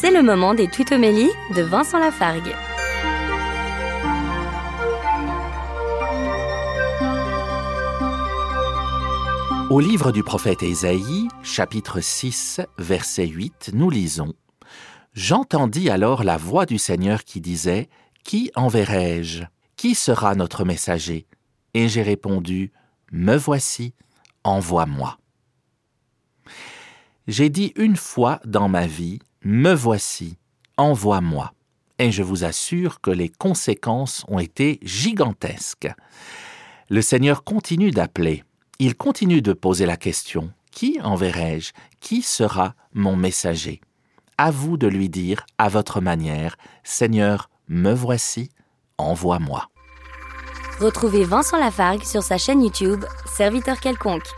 C'est le moment des tutomélies de Vincent Lafargue. Au livre du prophète Ésaïe, chapitre 6, verset 8, nous lisons J'entendis alors la voix du Seigneur qui disait Qui enverrai-je? Qui sera notre messager? Et j'ai répondu Me voici, envoie-moi. J'ai dit une fois dans ma vie Me voici, envoie-moi. Et je vous assure que les conséquences ont été gigantesques. Le Seigneur continue d'appeler il continue de poser la question Qui enverrai-je? Qui sera mon messager? À vous de lui dire, à votre manière Seigneur, me voici, envoie-moi. Retrouvez Vincent Lafargue sur sa chaîne YouTube, Serviteur quelconque.